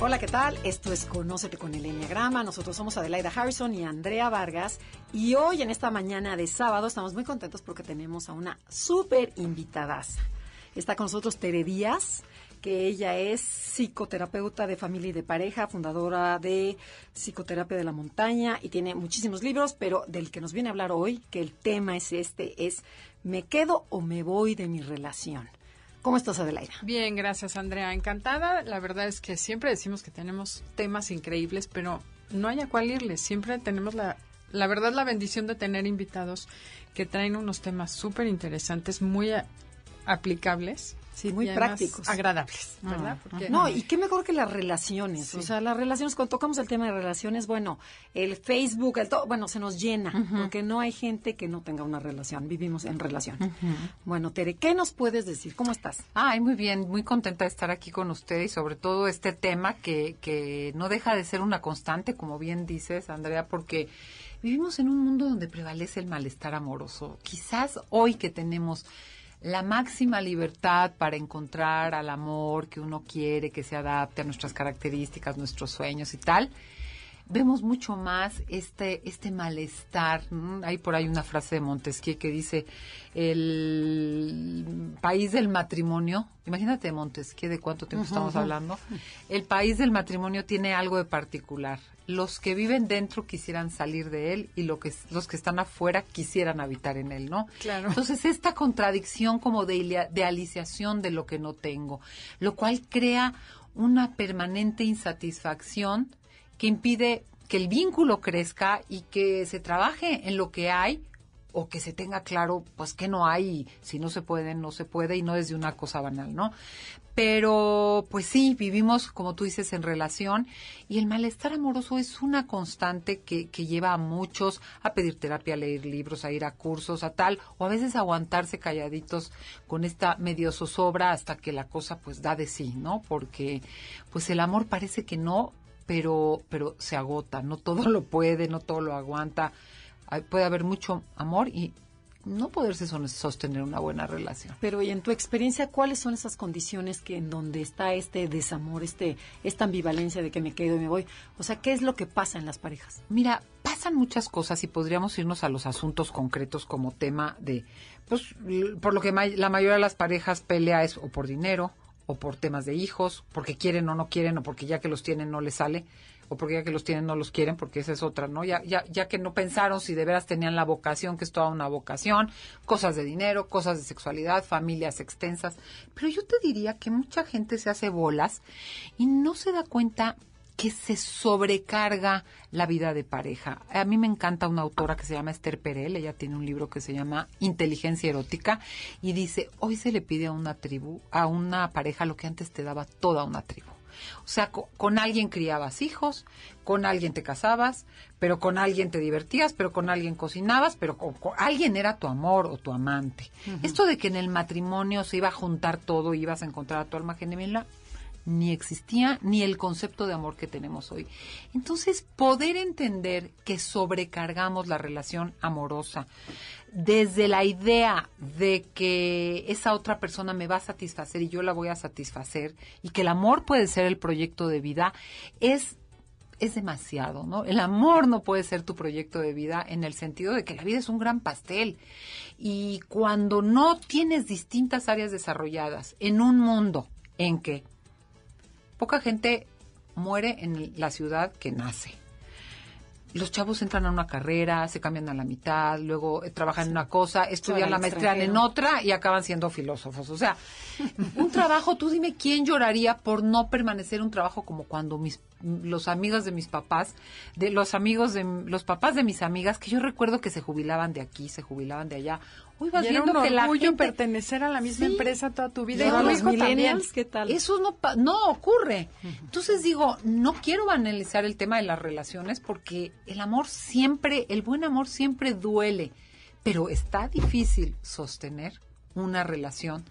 Hola, ¿qué tal? Esto es Conócete con el Enneagrama. Nosotros somos Adelaida Harrison y Andrea Vargas. Y hoy, en esta mañana de sábado, estamos muy contentos porque tenemos a una súper invitada. Está con nosotros Tere Díaz, que ella es psicoterapeuta de familia y de pareja, fundadora de Psicoterapia de la Montaña y tiene muchísimos libros, pero del que nos viene a hablar hoy, que el tema es este, es ¿me quedo o me voy de mi relación? ¿Cómo estás, Adelaida? Bien, gracias, Andrea. Encantada. La verdad es que siempre decimos que tenemos temas increíbles, pero no hay a cuál irles. Siempre tenemos la, la verdad, la bendición de tener invitados que traen unos temas súper interesantes, muy aplicables Sí, muy prácticos. agradables, ¿verdad? Ah, Porque- No, y qué mejor que las relaciones. Sí. O sea, las relaciones, cuando tocamos el tema de relaciones, bueno, el Facebook, el todo, bueno, se nos llena, porque no hay gente que no tenga una relación. Vivimos en relación. Bueno, Tere, ¿qué nos puedes decir? ¿Cómo estás? Ay, muy bien, muy contenta de estar aquí con usted y sobre todo este tema que, que no deja de ser una constante, como bien dices, Andrea, porque vivimos en un mundo donde prevalece el malestar amoroso. Quizás hoy que tenemos la máxima libertad para encontrar al amor que uno quiere, que se adapte a nuestras características, nuestros sueños y tal, vemos mucho más este este malestar. Hay por ahí una frase de Montesquieu que dice el país del matrimonio. Imagínate Montesquieu de cuánto tiempo estamos hablando. El país del matrimonio tiene algo de particular. Los que viven dentro quisieran salir de él y lo que los que están afuera quisieran habitar en él, ¿no? Claro. Entonces esta contradicción como de ilia- idealización de lo que no tengo, lo cual crea una permanente insatisfacción que impide que el vínculo crezca y que se trabaje en lo que hay o que se tenga claro pues que no hay si no se puede no se puede y no es de una cosa banal no pero pues sí vivimos como tú dices en relación y el malestar amoroso es una constante que, que lleva a muchos a pedir terapia a leer libros a ir a cursos a tal o a veces aguantarse calladitos con esta medio zozobra hasta que la cosa pues da de sí no porque pues el amor parece que no pero pero se agota, no todo lo puede, no todo lo aguanta. Hay- puede haber mucho amor y no poderse sostener una buena relación. Pero y en tu experiencia, ¿cuáles son esas condiciones que en donde está este desamor, este esta ambivalencia de que me quedo y me voy? O sea, ¿qué es lo que pasa en las parejas? Mira, pasan muchas cosas y podríamos irnos a los asuntos concretos como tema de, pues, por lo que la mayoría de las parejas pelea es o por dinero, o por temas de hijos, porque quieren o no quieren, o porque ya que los tienen no les sale, o porque ya que los tienen no los quieren, porque esa es otra, ¿no? Ya, ya, ya que no pensaron si de veras tenían la vocación, que es toda una vocación, cosas de dinero, cosas de sexualidad, familias extensas. Pero yo te diría que mucha gente se hace bolas y no se da cuenta que se sobrecarga la vida de pareja. A mí me encanta una autora que se llama Esther Perel, ella tiene un libro que se llama Inteligencia erótica y dice, hoy se le pide a una tribu, a una pareja lo que antes te daba toda una tribu. O sea, co- con, alguien criabas hijos, con alguien te casabas, pero con alguien te divertías, pero con alguien cocinabas, pero con, con alguien era tu amor o tu amante. Esto de que en el matrimonio se iba a juntar todo y ibas a encontrar a tu alma gemela, ni existía ni el concepto de amor que tenemos hoy. Entonces, poder entender que sobrecargamos la relación amorosa desde la idea de que esa otra persona me va a satisfacer y yo la voy a satisfacer y que el amor puede ser el proyecto de vida es es demasiado, ¿no? El amor no puede ser tu proyecto de vida en el sentido de que la vida es un gran pastel. Y cuando no tienes distintas áreas desarrolladas en un mundo en que poca gente muere en la ciudad que nace. Los chavos entran a una carrera, se cambian a la mitad, luego eh, trabajan en una cosa, estudian la maestría en otra y acaban siendo filósofos. O sea, un trabajo, tú dime quién lloraría por no permanecer un trabajo como cuando mis los amigos de mis papás, de los amigos de los papás de mis amigas, que yo recuerdo que se jubilaban de aquí, se jubilaban de allá. Hoy vas viendo un que la gente... pertenecer a la misma empresa toda tu vida. Y, y los millennials, ¿qué tal? Eso no, no ocurre. Entonces digo, no quiero banalizar el tema de las relaciones porque el amor siempre, el buen amor siempre duele, pero está difícil sostener una relación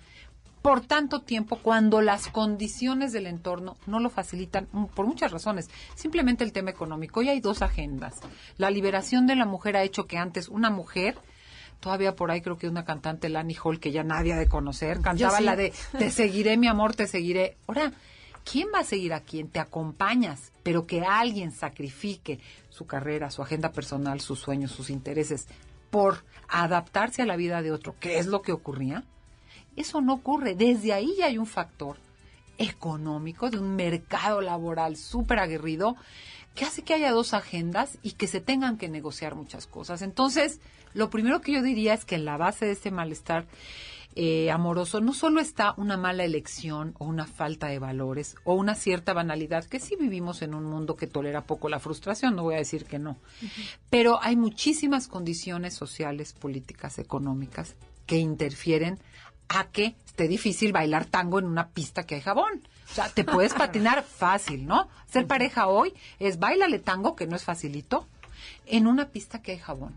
por tanto tiempo cuando las condiciones del entorno no lo facilitan mm, por muchas razones. Simplemente el tema económico. Hoy hay dos agendas. La liberación de la mujer ha hecho que antes una mujer todavía por ahí creo que una cantante, Lani Hall, que ya nadie ha de conocer, cantaba la de Te seguiré, mi amor, te seguiré. Ahora, ¿quién va a seguir a quién? Te acompañas, pero que alguien sacrifique su carrera, su agenda personal, sus sueños, sus intereses, por adaptarse a la vida de otro, ¿qué es lo que ocurría? Eso no ocurre. Desde ahí ya hay un factor económico, de un mercado laboral súper aguerrido, que hace que haya dos agendas y que se tengan que negociar muchas cosas. Entonces, lo primero que yo diría es que en la base de este malestar eh, amoroso no solo está una mala elección o una falta de valores o una cierta banalidad, que sí vivimos en un mundo que tolera poco la frustración, no voy a decir que no, pero hay muchísimas condiciones sociales, políticas, económicas que interfieren a que esté difícil bailar tango en una pista que hay jabón. O sea, te puedes patinar fácil, ¿no? Ser pareja hoy es bailale tango, que no es facilito, en una pista que hay jabón.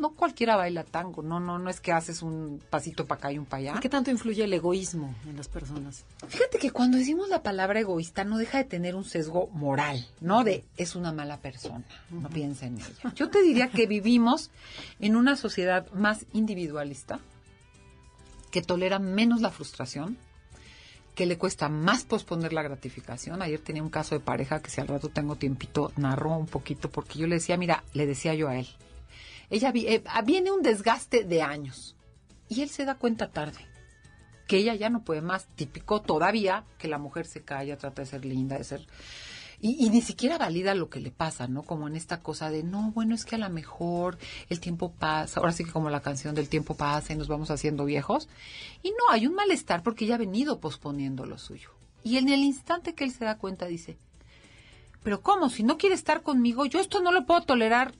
No cualquiera baila tango, no, no, no es que haces un pasito para acá y un para allá. ¿Qué tanto influye el egoísmo en las personas? Fíjate que cuando decimos la palabra egoísta no deja de tener un sesgo moral, ¿no? De es una mala persona, no piensa en ella. Yo te diría que vivimos en una sociedad más individualista, que tolera menos la frustración, que le cuesta más posponer la gratificación. Ayer tenía un caso de pareja que si al rato tengo tiempito narró un poquito porque yo le decía, mira, le decía yo a él, ella eh, viene un desgaste de años y él se da cuenta tarde que ella ya no puede más, típico todavía que la mujer se calla, trata de ser linda, de ser y, ni siquiera valida lo que le pasa, ¿no? Como en esta cosa de, no, bueno, es que a lo mejor el tiempo pasa, ahora sí que como la canción del tiempo pasa y nos vamos haciendo viejos. Y no, hay un malestar porque ella ha venido posponiendo lo suyo. Y en el instante que él se da cuenta dice, pero ¿cómo? Si no quiere estar conmigo, yo esto no lo puedo tolerar.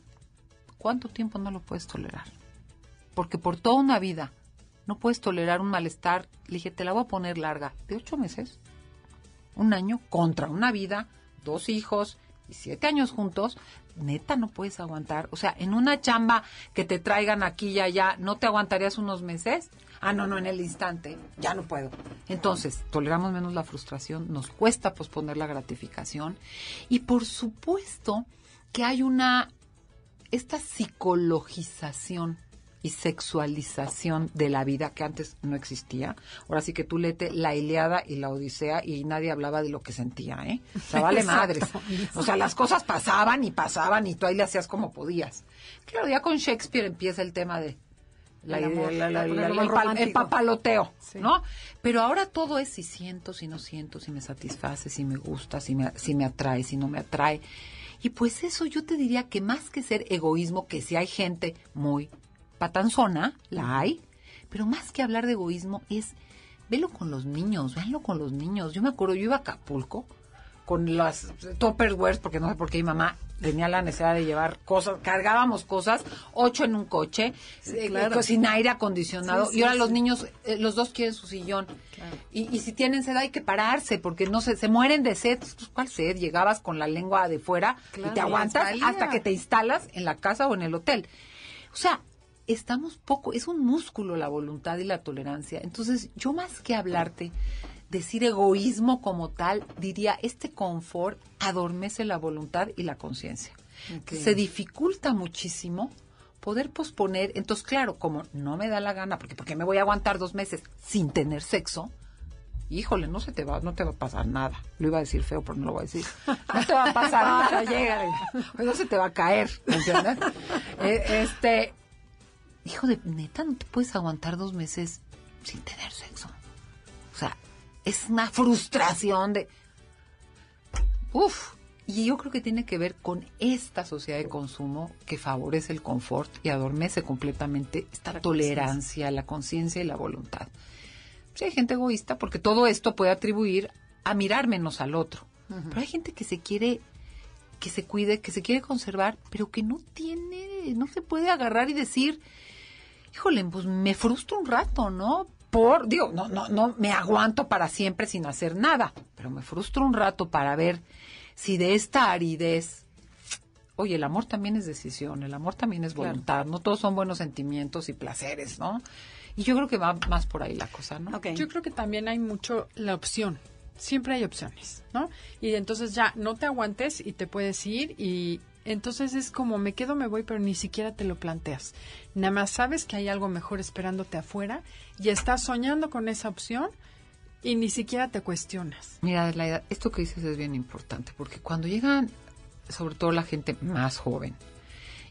¿Cuánto tiempo no lo puedes tolerar? Porque por toda una vida no puedes tolerar un malestar. Le dije, te la voy a poner larga. ¿De ocho meses? Un año contra una vida dos hijos y siete años juntos, neta no puedes aguantar. O sea, en una chamba que te traigan aquí y allá, ¿no te aguantarías unos meses? Ah, no, no, en el instante, ya no puedo. Entonces, toleramos menos la frustración, nos cuesta posponer la gratificación y por supuesto que hay una, esta psicologización y sexualización de la vida que antes no existía. Ahora sí que tú lete la Iliada y la Odisea y nadie hablaba de lo que sentía, ¿eh? O sea, vale madres. O sea, las cosas pasaban y pasaban y tú ahí le hacías como podías. Claro, ya con Shakespeare empieza el tema de la, el, papaloteo, ¿no? Pero ahora todo es si siento, si no siento, si me satisface, si me gusta, si me, si me atrae, si no me atrae. Y pues eso yo te diría que más que ser egoísmo, que si hay gente muy patanzona, la hay, pero más que hablar de egoísmo es, velo con los niños, véanlo con los niños. Yo me acuerdo, yo iba a Acapulco con las Tupperwares, porque no sé por qué mi mamá tenía la necesidad de llevar cosas, cargábamos cosas, ocho en un coche, eh, sin aire acondicionado, y ahora los niños, eh, los dos quieren su sillón. Y, si tienen sed hay que pararse, porque no se, se mueren de sed. Pues, ¿Cuál sed? Llegabas con la lengua de fuera y te aguantas hasta que te instalas en la casa o en el hotel. O sea, estamos poco, es un músculo la voluntad y la tolerancia. Entonces, yo más que hablarte, decir egoísmo como tal, diría, este confort adormece la voluntad y la conciencia. Se dificulta muchísimo poder posponer. Entonces, claro, como no me da la gana, porque porque me voy a aguantar dos meses sin tener sexo, híjole, no se te va, no te va a pasar nada. Lo iba a decir feo, pero no lo voy a decir. No te va a pasar nada, llega, no se te va a caer, ¿entiendes? Eh, este, hijo de neta, no te puedes aguantar dos meses sin tener sexo. O sea, es una frustración de... Uf. Y yo creo que tiene que ver con esta sociedad de consumo que favorece el confort y adormece completamente esta tolerancia, la conciencia y la voluntad. Sí, hay gente egoísta porque todo esto puede atribuir a mirar menos al otro. Pero hay gente que se quiere que se cuide, que se quiere conservar, pero que no tiene, no se puede agarrar y decir, híjole, pues me frustro un rato, ¿no? Por, digo, no, no, no me aguanto para siempre sin hacer nada, pero me frustro un rato para ver si de esta aridez, oye, el amor también es decisión, el amor también es voluntad, no todos son buenos sentimientos y placeres, ¿no? Y yo creo que va más por ahí la cosa, ¿no? Yo creo que también hay mucho la opción siempre hay opciones, ¿no? Y entonces ya no te aguantes y te puedes ir y entonces es como me quedo, me voy, pero ni siquiera te lo planteas. Nada más sabes que hay algo mejor esperándote afuera y estás soñando con esa opción y ni siquiera te cuestionas. Mira, Adelaida, esto que dices es bien importante porque cuando llegan, sobre todo la gente más joven,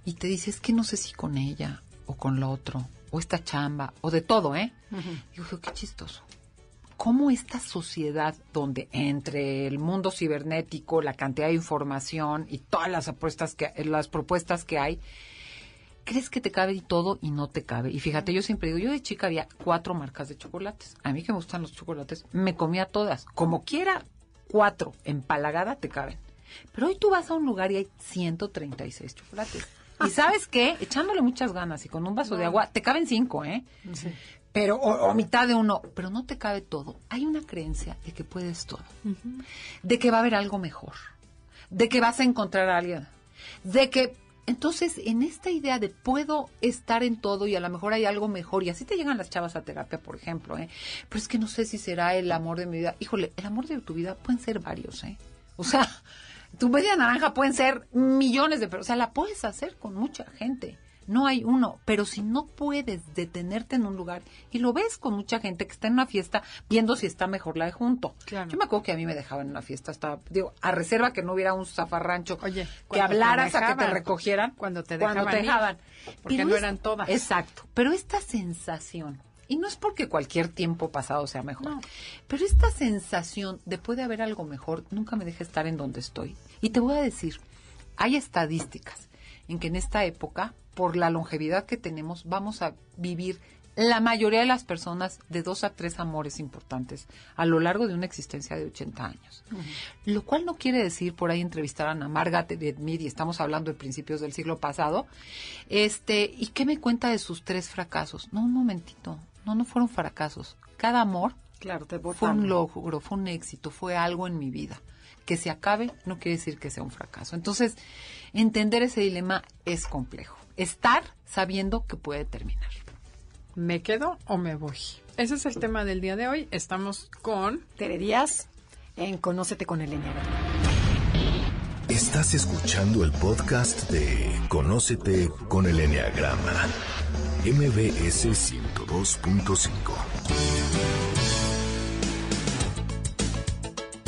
y te dices que no sé si con ella o con lo otro, o esta chamba, o de todo, ¿eh? Digo, qué chistoso cómo esta sociedad donde entre el mundo cibernético, la cantidad de información y todas las apuestas que las propuestas que hay, crees que te cabe todo y no te cabe. Y fíjate, yo siempre digo, yo de chica había cuatro marcas de chocolates. A mí que me gustan los chocolates, me comía todas. Como quiera, cuatro empalagada te caben. Pero hoy tú vas a un lugar y hay 136 chocolates. Y sabes qué, echándole muchas ganas y con un vaso de agua, te caben cinco, ¿eh? Sí pero o, mitad de uno, pero no te cabe todo. Hay una creencia de que puedes todo, de que va a haber algo mejor, de que vas a encontrar a alguien, de que entonces en esta idea de puedo estar en todo y a lo mejor hay algo mejor y así te llegan las chavas a terapia, por ejemplo, ¿eh? pero es que no sé si será el amor de mi vida. Híjole, el amor de tu vida pueden ser varios, ¿eh? O sea, tu media naranja pueden ser millones de personas, o sea, la puedes hacer con mucha gente no hay uno, pero si no puedes detenerte en un lugar y lo ves con mucha gente que está en una fiesta viendo si está mejor la de junto. Yo me acuerdo que a mí me dejaban en una fiesta hasta, digo, a reserva que no hubiera un zafarrancho, Oye, que hablaras a que te recogieran cuando te dejaban. porque no eran todas. Exacto, pero esta sensación y no es porque cualquier tiempo pasado sea mejor, pero esta sensación de puede haber algo mejor nunca me deja estar en donde estoy. Y te voy a decir, hay estadísticas en que en esta época por la longevidad que tenemos, vamos a vivir la mayoría de las personas de dos a tres amores importantes a lo largo de una existencia de 80 años. Lo cual no quiere decir, por ahí entrevistaran a Margaret Edmid y estamos hablando de principios del siglo pasado, este, ¿y qué me cuenta de sus tres fracasos? No, un momentito, no, no fueron fracasos. Cada amor claro, fue un logro, fue un éxito, fue algo en mi vida. Que se acabe no quiere decir que sea un fracaso. Entonces, entender ese dilema es complejo estar sabiendo que puede terminar. ¿Me quedo o me voy? Ese es el tema del día de hoy. Estamos con Tere Díaz en Conócete con el Enneagrama. Estás escuchando el podcast de Conócete con el Enneagrama, MBS 102.5.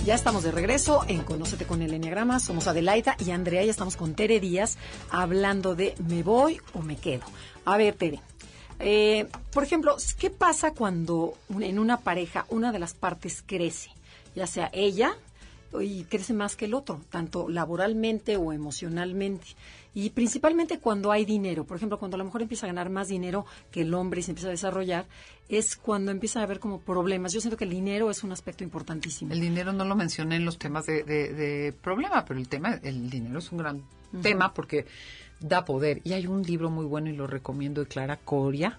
Ya estamos de regreso en Conócete con el Enneagrama. Somos Adelaida y Andrea y estamos con Tere Díaz hablando de ¿me voy o me quedo? A ver, Tere. Eh, por ejemplo, ¿qué pasa cuando en una pareja una de las partes crece? Ya sea ella y crece más que el otro, tanto laboralmente o emocionalmente. Y principalmente cuando hay dinero. Por ejemplo, cuando la mujer empieza a ganar más dinero que el hombre y se empieza a desarrollar, es cuando empieza a haber como problemas. Yo siento que el dinero es un aspecto importantísimo. El dinero no lo mencioné en los temas de, de, problema, pero el tema, el dinero es un gran tema porque da poder. Y hay un libro muy bueno y lo recomiendo de Clara Coria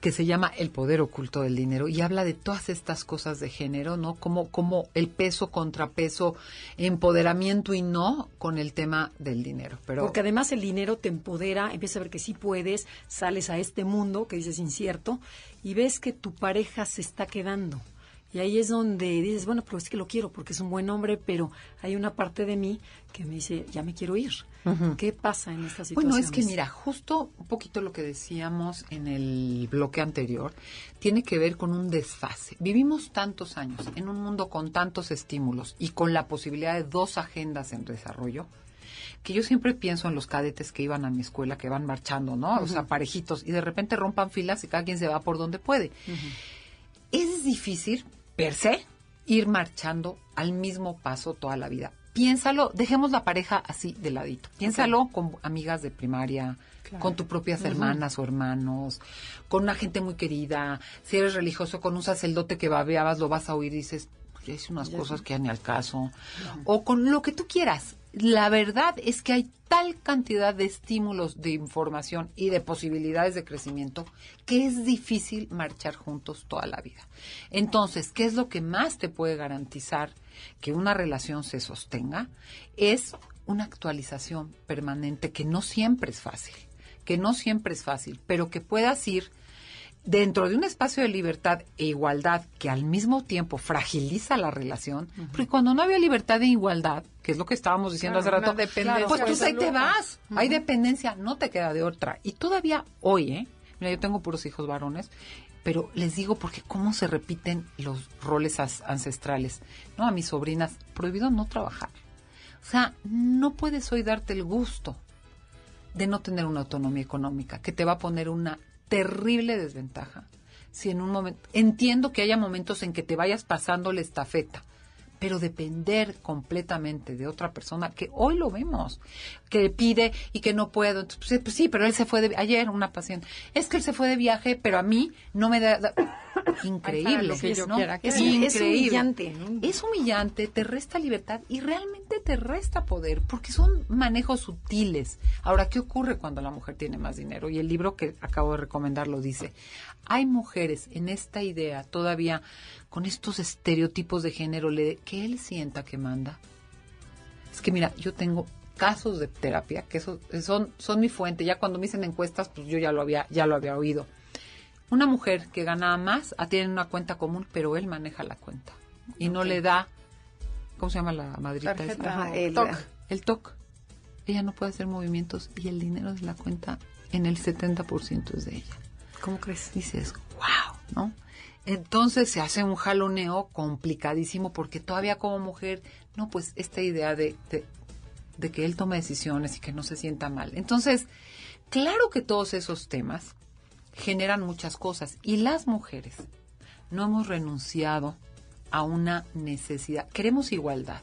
que se llama El poder oculto del dinero y habla de todas estas cosas de género, ¿no? Como, como el peso, contrapeso, empoderamiento y no con el tema del dinero. Pero... Porque además el dinero te empodera, empieza a ver que sí puedes, sales a este mundo que dices incierto y ves que tu pareja se está quedando. Y ahí es donde dices, bueno, pero es que lo quiero porque es un buen hombre, pero hay una parte de mí que me dice, ya me quiero ir. ¿Qué pasa en esta situación? Bueno, es que mira, justo un poquito lo que decíamos en el bloque anterior tiene que ver con un desfase. Vivimos tantos años en un mundo con tantos estímulos y con la posibilidad de dos agendas en desarrollo que yo siempre pienso en los cadetes que iban a mi escuela, que van marchando, ¿no? O sea, parejitos, y de repente rompan filas y cada quien se va por donde puede. Es difícil per se, ir marchando al mismo paso toda la vida. Piénsalo, dejemos la pareja así de ladito. Piénsalo con amigas de primaria, con tus propias hermanas o hermanos, con una gente muy querida. Si eres religioso, con un sacerdote que babeabas, lo vas a oír y dices, ya hice unas cosas que ya ni al caso, o con lo que tú quieras. La verdad es que hay tal cantidad de estímulos de información y de posibilidades de crecimiento que es difícil marchar juntos toda la vida. Entonces, ¿qué es lo que más te puede garantizar que una relación se sostenga? Es una actualización permanente que no siempre es fácil, que no siempre es fácil, pero que puedas ir dentro de un espacio de libertad e igualdad que al mismo tiempo fragiliza la relación, porque cuando no había libertad e igualdad, que es lo que estábamos diciendo hace rato, pues tú ahí te vas, hay dependencia, no te queda de otra. Y todavía hoy, ¿eh? Mira, yo tengo puros hijos varones, pero les digo porque cómo se repiten los roles ancestrales. No, a mis sobrinas, prohibido no trabajar. O sea, no puedes hoy darte el gusto de no tener una autonomía económica, que te va a poner una terrible desventaja. Si en un momento, entiendo que haya momentos en que te vayas pasando la estafeta, pero depender completamente de otra persona, que hoy lo vemos, que pide y que no puedo. Pues, pues, sí, pero él se fue de ayer una paciente. Es que él se fue de viaje, pero a mí no me da, increíble, ¿no? es, humillante, Es humillante, te resta libertad y realmente te resta poder, porque son manejos sutiles. Ahora, ¿qué ocurre cuando la mujer tiene más dinero? Y el libro que acabo de recomendar lo dice. Hay mujeres en esta idea todavía con estos estereotipos de género que él sienta que manda. Es que mira, yo tengo casos de terapia que son, son, son mi fuente. Ya cuando me dicen encuestas, pues yo ya lo había, ya lo había oído. Una mujer que gana más ah, tiene una cuenta común, pero él maneja la cuenta y no le da, ¿cómo se llama la madrita? el TOC. El TOC. Ella no puede hacer movimientos y el dinero de la cuenta en el 70% es de ella. ¿Cómo crees? Dices, wow, ¿no? Entonces se hace un jaloneo complicadísimo porque todavía como mujer, no, pues esta idea de, de, que él tome decisiones y que no se sienta mal. Entonces, claro que todos esos temas generan muchas cosas y las mujeres no hemos renunciado a una necesidad. Queremos igualdad,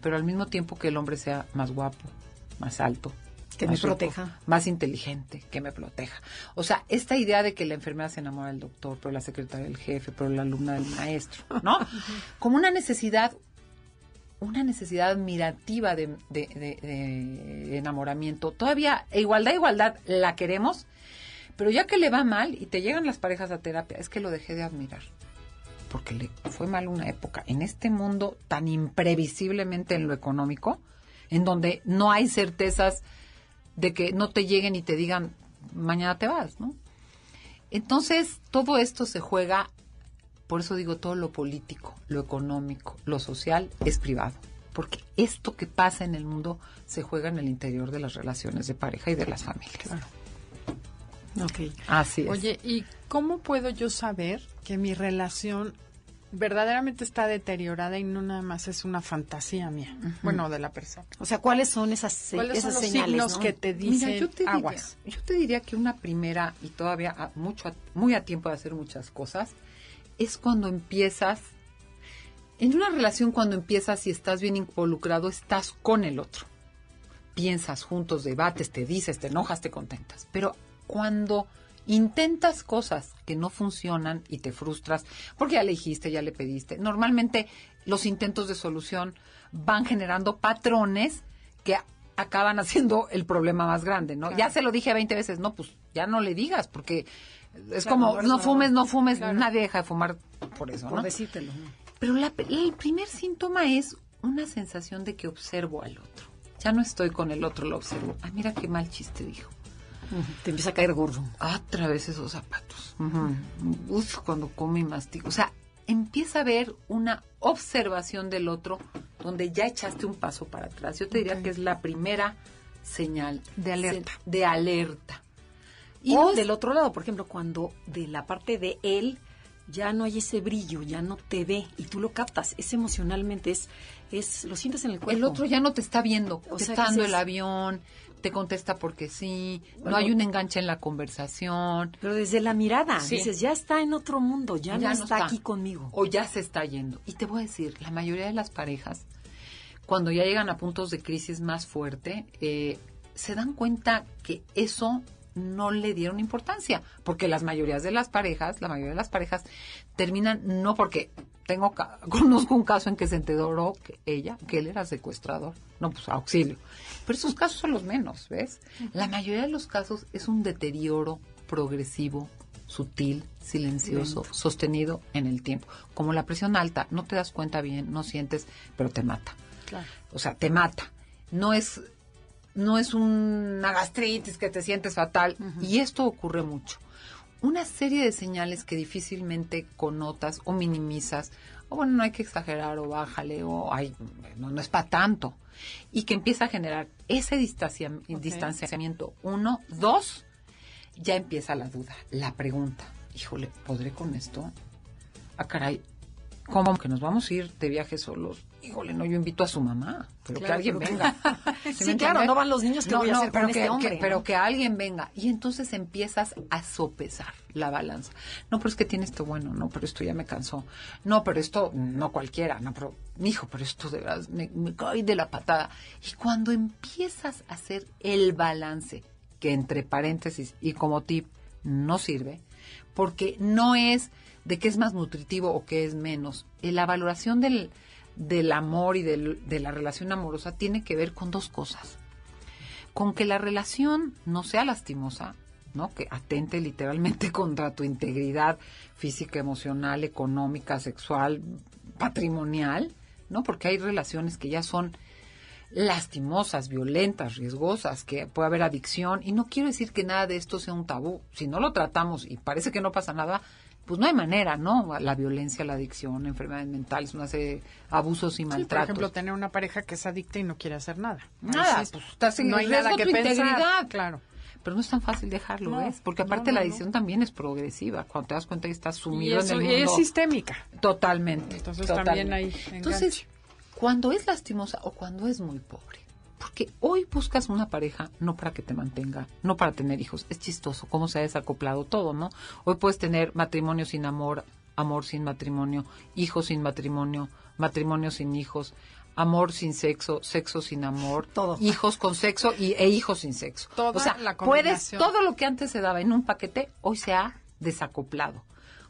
pero al mismo tiempo que el hombre sea más guapo, más alto, que me proteja. Más inteligente, que me proteja. O sea, esta idea de que la enfermera se enamora del doctor, pero la secretaria del jefe, pero la alumna del maestro, ¿no? Como una necesidad, una necesidad admirativa de, enamoramiento. Todavía, igualdad, igualdad, la queremos, pero ya que le va mal y te llegan las parejas a terapia, es que lo dejé de admirar. Porque le fue mal una época. En este mundo tan imprevisiblemente en lo económico, en donde no hay certezas de que no te lleguen y te digan, mañana te vas, ¿no? Entonces, todo esto se juega, por eso digo, todo lo político, lo económico, lo social es privado, porque esto que pasa en el mundo se juega en el interior de las relaciones de pareja y de las familias. Ok. Así es. Oye, ¿y cómo puedo yo saber que mi relación verdaderamente está deteriorada y no nada más es una fantasía mía, bueno, de la persona. O sea, ¿cuáles son esas, ¿Cuáles esas son los signos que te dicen yo te aguas? Diría, yo te diría que una primera y todavía mucho muy a tiempo de hacer muchas cosas es cuando empiezas en una relación cuando empiezas y estás bien involucrado, estás con el otro. Piensas juntos, debates, te dices, te enojas, te contentas. Pero cuando intentas cosas que no funcionan y te frustras porque ya le dijiste, ya le pediste. Normalmente los intentos de solución van generando patrones que acaban haciendo el problema más grande, ¿no? Ya se lo dije 20 veces, no, pues ya no le digas porque es como no fumes, no fumes, nadie deja de fumar por eso, por decírtelo. Pero el primer síntoma es una sensación de que observo al otro. Ya no estoy con el otro, lo observo. Ah, mira qué mal chiste dijo. Te empieza a caer gordo. Otra vez esos zapatos. Uf, cuando come y mastico. O sea, empieza a ver una observación del otro donde ya echaste un paso para atrás. Yo te diría que es la primera señal de alerta. De alerta. Y o del otro lado, por ejemplo, cuando de la parte de él ya no hay ese brillo, ya no te ve y tú lo captas, es emocionalmente, es, es lo sientes en el cuerpo. El otro ya no te está viendo, te está dando el avión, te contesta porque sí, no hay un enganche en la conversación. Pero desde la mirada, dices, ya está en otro mundo, ya, no, está, aquí conmigo. O ya se está yendo. Y te voy a decir, la mayoría de las parejas, cuando ya llegan a puntos de crisis más fuerte, eh, se dan cuenta que eso no le dieron importancia, porque las mayorías de las parejas, la mayoría de las parejas terminan no porque tengo conozco un caso en que se enteró que ella, que él era secuestrador. No, pues auxilio. Pero esos casos son los menos, ¿ves? La mayoría de los casos es un deterioro progresivo, sutil, silencioso, sostenido en el tiempo. Como la presión alta, no te das cuenta bien, no sientes, pero te mata. O sea, te mata. No es no es una gastritis que te sientes fatal. Y esto ocurre mucho. Una serie de señales que difícilmente connotas o minimizas, o bueno, no hay que exagerar, o bájale, o ay, no, no es para tanto. Y que empieza a generar ese distanciamiento. Uno, dos, ya empieza la duda, la pregunta. Híjole, ¿podré con esto? Ah, caray, ¿cómo que nos vamos a ir de viaje solos? Híjole, no, yo invito a su mamá, pero que alguien venga. sí, claro, no van los niños que voy a hacer pero con que, este hombre. pero que alguien venga. Y entonces empiezas a sopesar la balanza. No, pero es que tiene esto bueno, no, pero esto ya me cansó. No, pero esto, no cualquiera, no, pero, hijo, pero esto de verdad me, me cae de la patada. Y cuando empiezas a hacer el balance, que entre paréntesis y como tip, no sirve, porque no es de qué es más nutritivo o qué es menos. La valoración del del amor y de la relación amorosa tiene que ver con dos cosas. Con que la relación no sea lastimosa, ¿no? Que atente literalmente contra tu integridad física, emocional, económica, sexual, patrimonial, ¿no? Porque hay relaciones que ya son lastimosas, violentas, riesgosas, que puede haber adicción. Y no quiero decir que nada de esto sea un tabú. Si no lo tratamos y parece que no pasa nada, pues no hay manera, ¿no? La violencia, la adicción, enfermedades mentales, una serie de abusos y maltratos. por ejemplo, tener una pareja que es adicta y no quiere hacer nada. Nada, pues estás en no hay nada que pensar. integridad. Claro. Pero no es tan fácil dejarlo, ¿ves? Porque aparte la adicción también es progresiva. Cuando te das cuenta que estás sumido en el mundo. Y es sistémica. Totalmente. Entonces también hay Entonces, cuando es lastimosa o cuando es muy pobre, porque hoy buscas una pareja no para que te mantenga, no para tener hijos. Es chistoso cómo se ha desacoplado todo, ¿no? Hoy puedes tener matrimonio sin amor, amor sin matrimonio, hijos sin matrimonio, matrimonio sin hijos, amor sin sexo, sexo sin amor, todo. hijos con sexo y, e hijos sin sexo. Toda o sea, la puedes, todo lo que antes se daba en un paquete, hoy se ha desacoplado.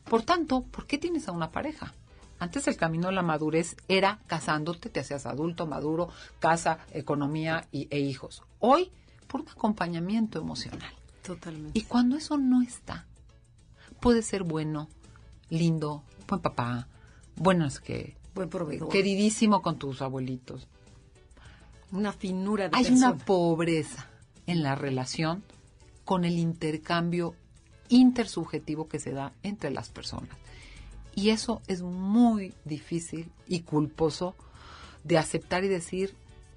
Por tanto, ¿por qué tienes a una pareja? Antes el camino a la madurez era casándote, te hacías adulto, maduro, casa, economía y, e hijos. Hoy, por un acompañamiento emocional. Totalmente. Y cuando eso no está, puede ser bueno, lindo, buen papá, buenas que... Buen proveedor. Queridísimo con tus abuelitos. Una finura de Hay persona. una pobreza en la relación con el intercambio intersubjetivo que se da entre las personas. Y eso es muy difícil y culposo de aceptar y decir,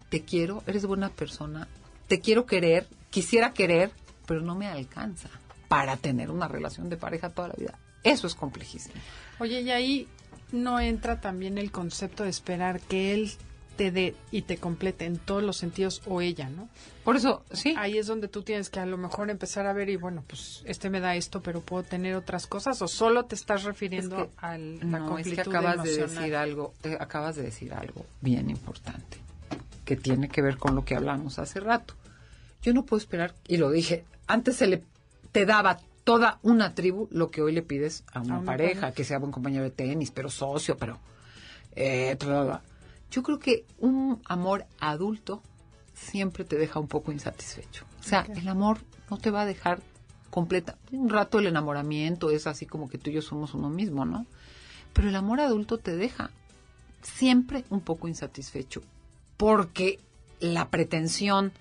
te quiero, eres buena persona, te quiero querer, quisiera querer, pero no me alcanza para tener una relación de pareja toda la vida. Eso es complejísimo. Oye, y ahí no entra también el concepto de esperar que él te dé y te complete en todos los sentidos o ella, ¿no? Por eso, sí. Ahí es donde tú tienes que a lo mejor empezar a ver y bueno, pues este me da esto, pero puedo tener otras cosas o solo te estás refiriendo a la no, completud es que acabas de decir algo, eh, acabas de decir algo bien importante que tiene que ver con lo que hablamos hace rato. Yo no puedo esperar y lo dije, antes se le te daba toda una tribu lo que hoy le pides a una, una pareja, pareja. que sea buen compañero de tenis, pero socio, pero eh, tra, tra, tra. Yo creo que un amor adulto siempre te deja un poco insatisfecho. O sea, el amor no te va a dejar completa. Un rato el enamoramiento es así como que tú y yo somos uno mismo, ¿no? Pero el amor adulto te deja siempre un poco insatisfecho porque la pretensión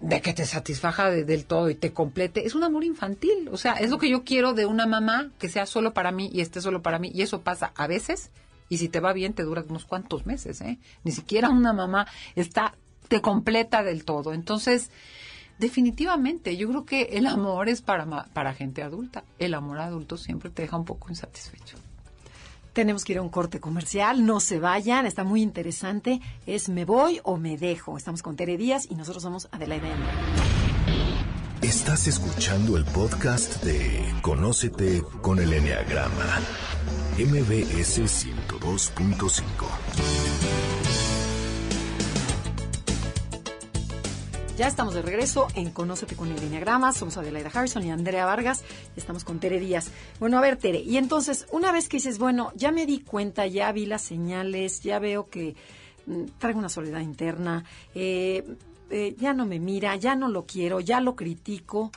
de que te satisfaja de- del todo y te complete es un amor infantil. O sea, es lo que yo quiero de una mamá que sea solo para mí y esté solo para mí. Y eso pasa a veces. Y si te va bien, te dura unos cuantos meses, ¿eh? Ni siquiera una mamá está, te completa del todo. Entonces, definitivamente, yo creo que el amor es para, para gente adulta. El amor adulto siempre te deja un poco insatisfecho. Tenemos que ir a un corte comercial, no se vayan, está muy interesante. Es me voy o me dejo. Estamos con Tere Díaz y nosotros somos Andrea. Estás escuchando el podcast de Conócete con el Enneagrama. MBS 102.5. Ya estamos de regreso en Conócete con el Enneagrama. Somos Adelaida Harrison y Andrea Vargas. Estamos con Tere Díaz. Bueno, a ver, Tere. Y entonces, una vez que dices, bueno, ya me di cuenta, ya vi las señales, ya veo que mm, traigo una soledad interna, eh, eh, ya no me mira, ya no lo quiero, ya lo critico.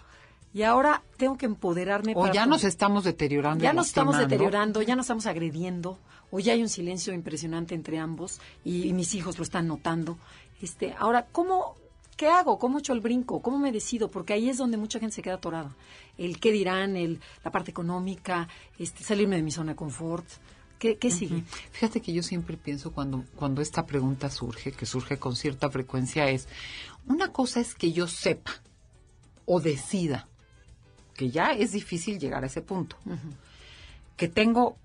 Y ahora tengo que empoderarme. O ya nos estamos deteriorando. Ya nos estamos deteriorando, ya nos estamos agrediendo, o ya hay un silencio impresionante entre ambos y, y mis hijos lo están notando. Este, ahora, ¿cómo, ¿qué hago? ¿Cómo echo el brinco? ¿Cómo me decido? Porque ahí es donde mucha gente se queda atorada. El qué dirán, el, la parte económica, este, salirme de mi zona de confort. ¿Qué, qué sigue? Fíjate que yo siempre pienso cuando, cuando esta pregunta surge, que surge con cierta frecuencia, es, una cosa es que yo sepa o decida, que ya es difícil llegar a ese punto, que tengo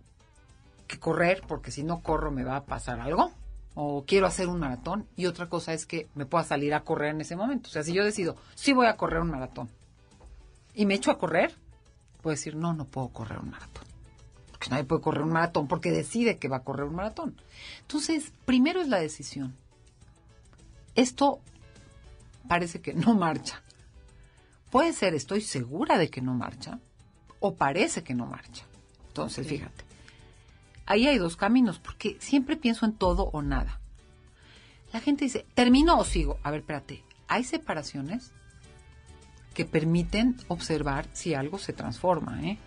que correr porque si no corro me va a pasar algo, o quiero hacer un maratón, y otra cosa es que me pueda salir a correr en ese momento. O sea, si yo decido, sí voy a correr un maratón, y me echo a correr, puedo decir, no, no puedo correr un maratón. Porque nadie puede correr un maratón porque decide que va a correr un maratón. Entonces, primero es la decisión. Esto parece que no marcha. Puede ser, estoy segura de que no marcha, o parece que no marcha. Entonces, fíjate, ahí hay dos caminos, porque siempre pienso en todo o nada. La gente dice, ¿termino o sigo? A ver, espérate, hay separaciones que permiten observar si algo se transforma, ¿eh?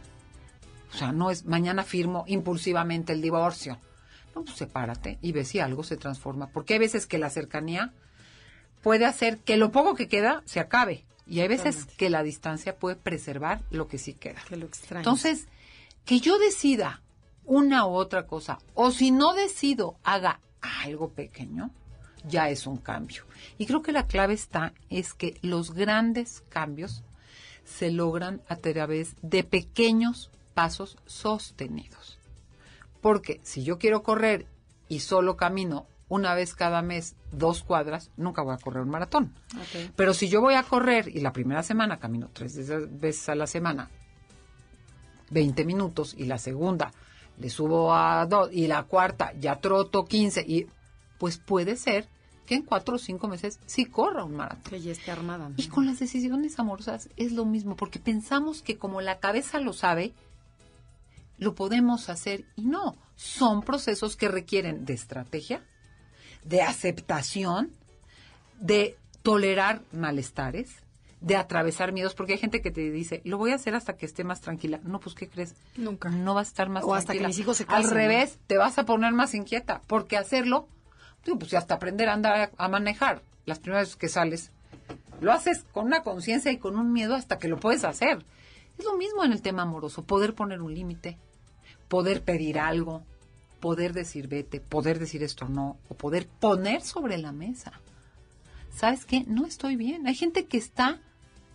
O sea, no es mañana firmo impulsivamente el divorcio. No, pues sepárate y ve si algo se transforma. Porque hay veces que la cercanía puede hacer que lo poco que queda se acabe. Y hay veces que la distancia puede preservar lo que sí queda. Que lo. Entonces, que yo decida una u otra cosa, o si no decido, haga algo pequeño, ya es un cambio. Y creo que la clave está es que los grandes cambios se logran a través de pequeños pasos sostenidos. Porque si yo quiero correr y solo camino una vez cada mes dos cuadras, nunca voy a correr un maratón. Pero si yo voy a correr y la primera semana camino tres veces a la semana, 20 minutos, y la segunda le subo a dos, y la cuarta ya troto 15, y pues puede ser que en cuatro o cinco meses sí corra un maratón. Que ya esté armada. ¿no? Y con las decisiones amorosas es lo mismo, porque pensamos que como la cabeza lo sabe, lo podemos hacer y no. Son procesos que requieren de estrategia, de aceptación, de tolerar malestares, de atravesar miedos, porque hay gente que te dice, lo voy a hacer hasta que esté más tranquila. No, pues, ¿qué crees? Nunca. No va a estar más O hasta que tranquila. mis hijos se Al casen, ¿no? revés, te vas a poner más inquieta, porque hacerlo, digo, pues hasta aprender a andar a, a manejar las primeras veces que sales. Lo haces con una conciencia y con un miedo hasta que lo puedes hacer. Es lo mismo en el tema amoroso, poder poner un límite, poder pedir algo, poder decir vete, poder decir esto no, o poder poner sobre la mesa. ¿Sabes qué? No estoy bien. Hay gente que está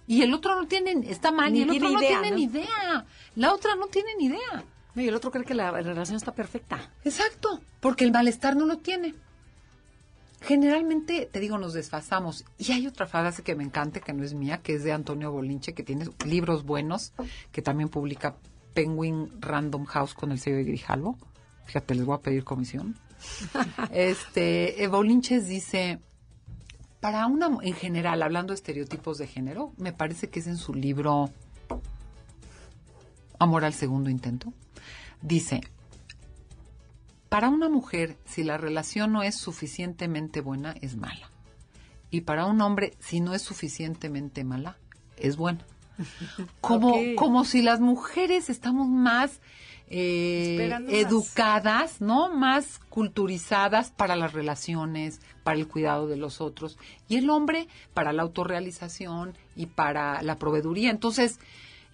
y el otro no tiene, está mal Ni y el otro no idea, tiene ¿no? ni idea. La otra no tiene ni idea. No, y el otro cree que la, la relación está perfecta. Exacto, porque el malestar no lo tiene. Generalmente, te digo, nos desfasamos. Y hay otra frase que me encanta, que no es mía, que es de Antonio Bolinche, que tiene libros buenos, que también publica Penguin Random House con el sello de Grijalvo. Fíjate, les voy a pedir comisión. este, Bolinches dice, para una, en general, hablando de estereotipos de género, me parece que es en su libro Amor al segundo intento, dice, para una mujer, si la relación no es suficientemente buena, es mala. Y para un hombre, si no es suficientemente mala, es buena. Como, como si las mujeres estamos más eh, educadas, ¿no? Más culturizadas para las relaciones, para el cuidado de los otros. Y el hombre para la autorrealización y para la proveeduría. Entonces,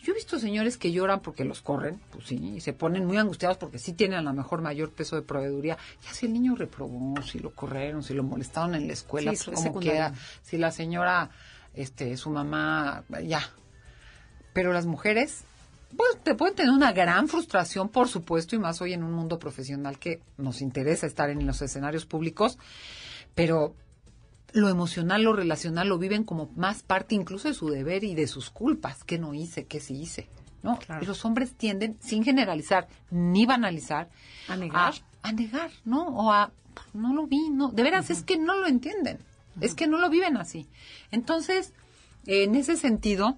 yo he visto señores que lloran porque los corren, pues sí, y se ponen muy angustiados porque sí tienen a lo mejor mayor peso de proveeduría. Ya si el niño reprobó, si lo corrieron, si lo molestaron en la escuela, Sí, pues como queda. Si la señora, este, su mamá, ya. Pero las mujeres, pues te pueden tener una gran frustración, por supuesto, y más hoy en un mundo profesional que nos interesa estar en los escenarios públicos, pero lo emocional, lo relacional lo viven como más parte incluso de su deber y de sus culpas. ¿Qué no hice? ¿Qué sí hice? ¿No? Claro. Y los hombres tienden, sin generalizar ni banalizar, A negar. A, a negar, ¿no? O a, no lo vi, no. De veras, es que no lo entienden. Es que no lo viven así. Entonces, en ese sentido,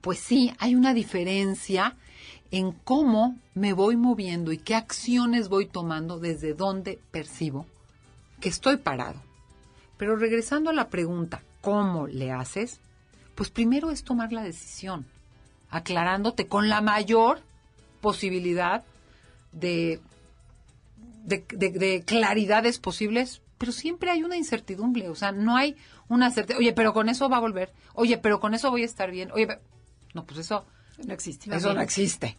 pues sí, hay una diferencia en cómo me voy moviendo y qué acciones voy tomando desde donde percibo que estoy parado. Pero regresando a la pregunta, ¿cómo le haces? Pues primero es tomar la decisión, aclarándote con la mayor posibilidad de, de, de- de claridades posibles, pero siempre hay una incertidumbre, o sea, no hay una certeza, oye, pero con eso va a volver, oye, pero con eso voy a estar bien, oye, pe- no, pues eso, No existe. eso no existe.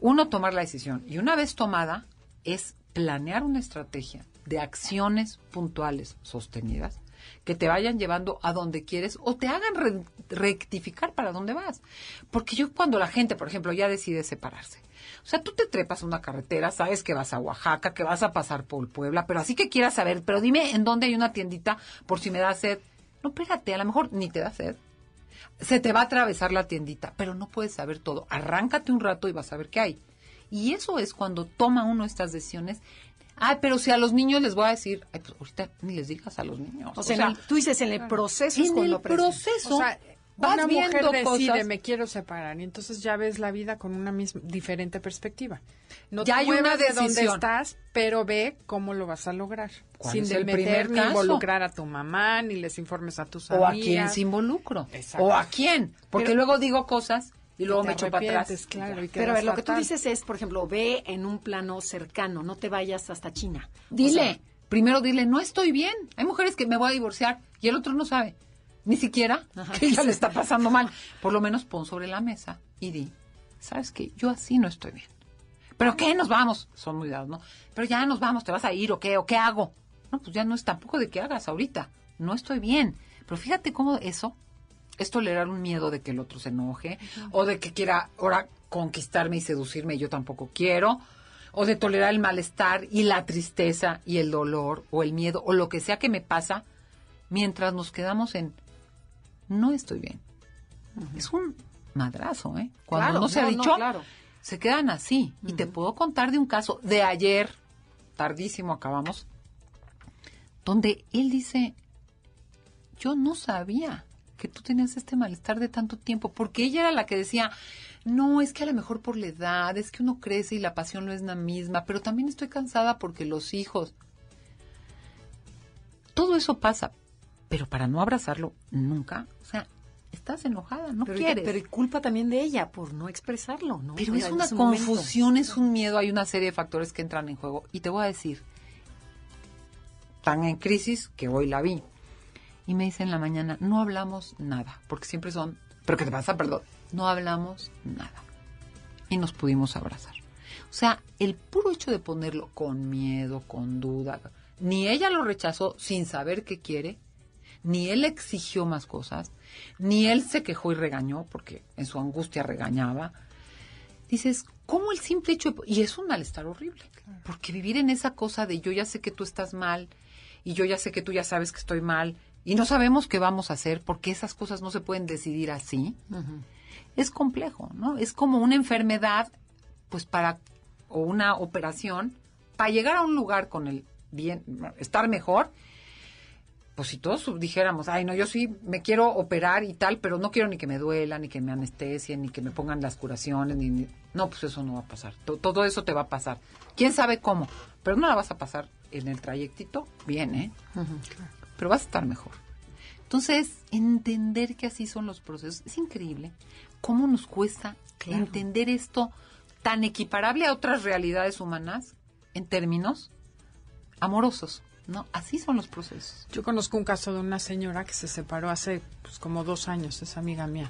Uno tomar la decisión y una vez tomada es planear una estrategia de acciones puntuales sostenidas que te vayan llevando a donde quieres o te hagan re- rectificar para dónde vas. Porque yo cuando la gente, por ejemplo, ya decide separarse, o sea, tú te trepas a una carretera, sabes que vas a Oaxaca, que vas a pasar por Puebla, pero así que quieras saber, pero dime en dónde hay una tiendita por si me da sed. No, espérate, a lo mejor ni te da sed. Se te va a atravesar la tiendita, pero no puedes saber todo. Arráncate un rato y vas a ver qué hay. Y eso es cuando toma uno estas decisiones. Ay, pero si a los niños les voy a decir, ay, pues ahorita ni les digas a los niños. O sea, el- tú dices en el proceso es en cuando el proceso O sea, vas una mujer viendo decide, cosas. me quiero separar, y entonces ya ves la vida con una misma, diferente perspectiva. No Ya te hay una de donde decisión. estás, pero ve cómo lo vas a lograr. ¿Cuál Sin meter primer ni caso? involucrar a tu mamá, ni les informes a tus o a amigas. quién se involucro. Exacto. O a quién. Porque Pero- luego digo cosas y luego me echo para atrás. claro, y Pero a ver, lo que tú dices es, por ejemplo, ve en un plano cercano, no te vayas hasta China. O Dile, sea, primero dile, no estoy bien. Hay mujeres que me voy a divorciar y el otro no sabe. Ni siquiera Ajá. que ella le está pasando mal. Por lo menos pon sobre la mesa y di, ¿sabes qué? Yo así no estoy bien. ¿Pero qué? Nos vamos. Son muy dados, ¿no? Pero ya nos vamos, ¿te vas a ir o qué? ¿O qué hago? No, pues ya no es tampoco de que hagas ahorita. No estoy bien. Pero fíjate cómo eso es tolerar un miedo de que el otro se enoje o de que quiera ahora conquistarme y seducirme y yo tampoco quiero o de tolerar el malestar y la tristeza y el dolor o el miedo o lo que sea que me pasa mientras nos quedamos en no estoy bien. Es un madrazo, ¿eh? Cuando Claro, no se ha no, dicho, claro. se quedan así. Y te puedo contar de un caso de ayer, tardísimo acabamos, donde él dice, yo no sabía que tú tenías este malestar de tanto tiempo, porque ella era la que decía, no, es que a lo mejor por la edad, es que uno crece y la pasión no es la misma, pero también estoy cansada porque los hijos. Todo eso pasa, pero para no abrazarlo nunca, o sea, estás enojada, no pero, quieres. pero culpa también de ella por no expresarlo, ¿no? Pero es una momento. confusión, es un miedo, hay una serie de factores que entran en juego. Y te voy a decir, tan en crisis que hoy la vi. Y me dice en la mañana, no hablamos nada, porque siempre son, pero ¿qué te pasa? Perdón. No hablamos nada. Y nos pudimos abrazar. O sea, el puro hecho de ponerlo con miedo, con duda, ni ella lo rechazó sin saber qué quiere, ni él exigió más cosas, ni él se quejó y regañó, porque en su angustia regañaba. Dices, ¿cómo el simple hecho de- Y es un malestar horrible, porque vivir en esa cosa de yo ya sé que tú estás mal, y yo ya sé que tú ya sabes que estoy mal, y no sabemos qué vamos a hacer, porque esas cosas no se pueden decidir así, es complejo, ¿no? Es como una enfermedad, pues para, o una operación, para llegar a un lugar con el bien, estar mejor, pues si todos dijéramos, ay, no, yo sí me quiero operar y tal, pero no quiero ni que me duela, ni que me anestesien, ni que me pongan las curaciones, ni, ni- no, pues eso no va a pasar. To- todo eso te va a pasar. ¿Quién sabe cómo? Pero no la vas a pasar en el trayectito, bien, ¿eh? Pero vas a estar mejor. Entonces, entender que así son los procesos es increíble. ¿Cómo nos cuesta Claro. entender esto tan equiparable a otras realidades humanas en términos amorosos? ¿No? Así son los procesos. Yo conozco un caso de una señora que se separó hace pues, como dos años, es amiga mía.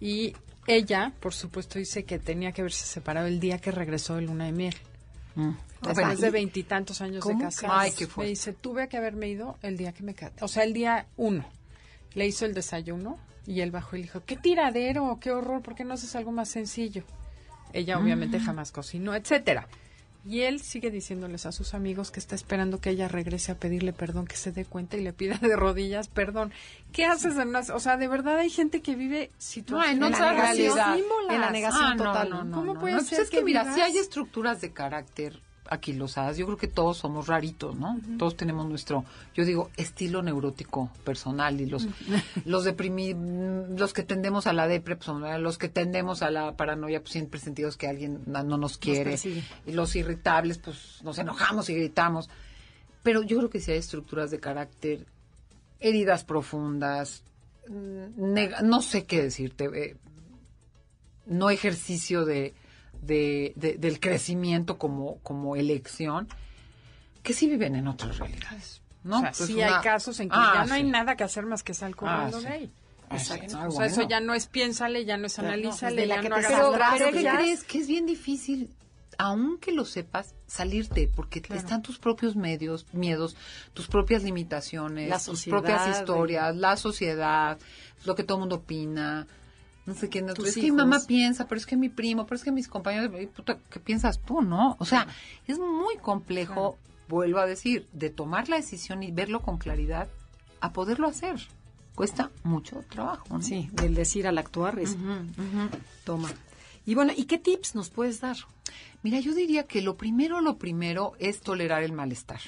Y ella, por supuesto, dice que tenía que haberse separado el día que regresó de luna de miel. Después Bueno, de ¿y veintitantos años de casada. Ay, qué me dice, tuve que haberme ido el día que me casé. O sea, el día uno. Le hizo el desayuno y él bajó y le dijo, qué tiradero, qué horror, ¿por qué no haces algo más sencillo? Ella obviamente jamás cocinó, etcétera. Y él sigue diciéndoles a sus amigos que está esperando que ella regrese a pedirle perdón, que se dé cuenta y le pida de rodillas perdón. ¿Qué haces en las, o sea, de verdad hay gente que vive situaciones No, en otra negación. En la negación Ah, no, total. no, ¿no? ¿Cómo puede pues ser es que, que mira, si hay estructuras de carácter aquilosadas. Yo creo que todos somos raritos, ¿no? Todos tenemos nuestro, yo digo, estilo neurótico personal y los, los deprimidos, los que tendemos a la depresión, pues, los que tendemos a la paranoia, pues siempre sentidos que alguien no nos quiere. y los irritables, pues nos enojamos y gritamos. Pero yo creo que si hay estructuras de carácter, heridas profundas, mm, no sé qué decirte, eh, no ejercicio de, del crecimiento como, como elección, que sí viven en otras realidades. ¿no? O sea, pues sí hay casos en que ya ah, no hay nada que hacer más que salir corriendo de ahí. Exacto. o sea, eso ya no es piénsale, ya no es analízale, ya no hagas Pero, ¿qué crees? Que es bien difícil, aunque lo sepas, salirte, porque están tus propios medios, miedos, tus propias limitaciones, tus propias historias, la sociedad, lo que todo el mundo opina, no sé quién, es que mi mamá piensa, pero es que mi primo, pero es que mis compañeros, puta, ¿qué piensas tú, no? O sea, es muy complejo, vuelvo a decir, de tomar la decisión y verlo con claridad a poderlo hacer. Cuesta mucho trabajo, Sí, del decir al actuar es toma. Y bueno, ¿y qué tips nos puedes dar? Mira, yo diría que lo primero, lo primero es tolerar el malestar.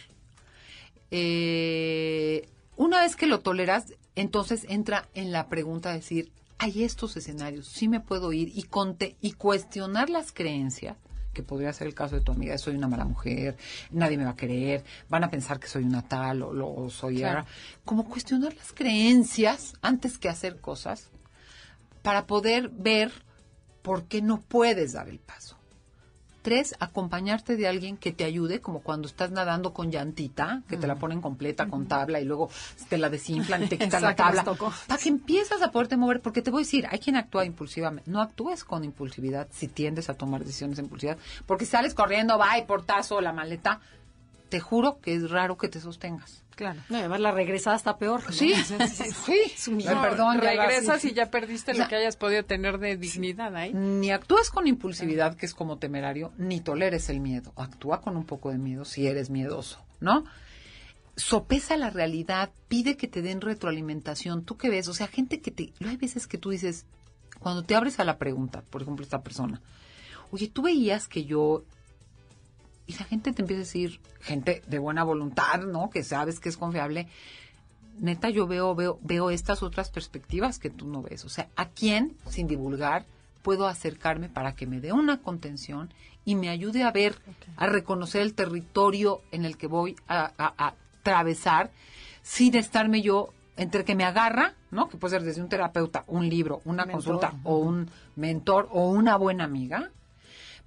Eh, una vez que lo toleras, entonces entra en la pregunta de decir, hay estos escenarios, sí me puedo ir y, conte, y cuestionar las creencias, que podría ser el caso de tu amiga, soy una mala mujer, nadie me va a querer, van a pensar que soy una tal o, lo, soy como cuestionar las creencias antes que hacer cosas para poder ver por qué no puedes dar el paso. Tres, acompañarte de alguien que te ayude, como cuando estás nadando con llantita, que te la ponen completa con tabla y luego te la desinflan y te quitan la tabla. Para que empiezas a poderte mover, porque te voy a decir, hay quien actúa impulsivamente. No actúes con impulsividad si tiendes a tomar decisiones impulsivas, porque sales corriendo, va y portazo la maleta. Te juro que es raro que te sostengas. Claro. No, además la regresada está peor. Sí, sí. perdón, regresas y ya perdiste lo que hayas podido tener de dignidad ahí. Ni actúas con impulsividad, que es como temerario, ni toleres el miedo. Actúa con un poco de miedo si eres miedoso, ¿no? Sopesa la realidad, pide que te den retroalimentación. ¿Tú qué ves? O sea, gente que te... Hay veces que tú dices, cuando te abres a la pregunta, por ejemplo, esta persona, oye, tú veías que yo y la gente te empieza a decir, gente de buena voluntad, ¿no? Que sabes que es confiable. Neta, yo veo, veo, veo estas otras perspectivas que tú no ves. O sea, ¿a quién, sin divulgar, puedo acercarme para que me dé una contención y me ayude a ver, a reconocer el territorio en el que voy a, atravesar sin estarme yo entre que me agarra, ¿no? Que puede ser desde un terapeuta, un libro, una consulta o un mentor o una buena amiga,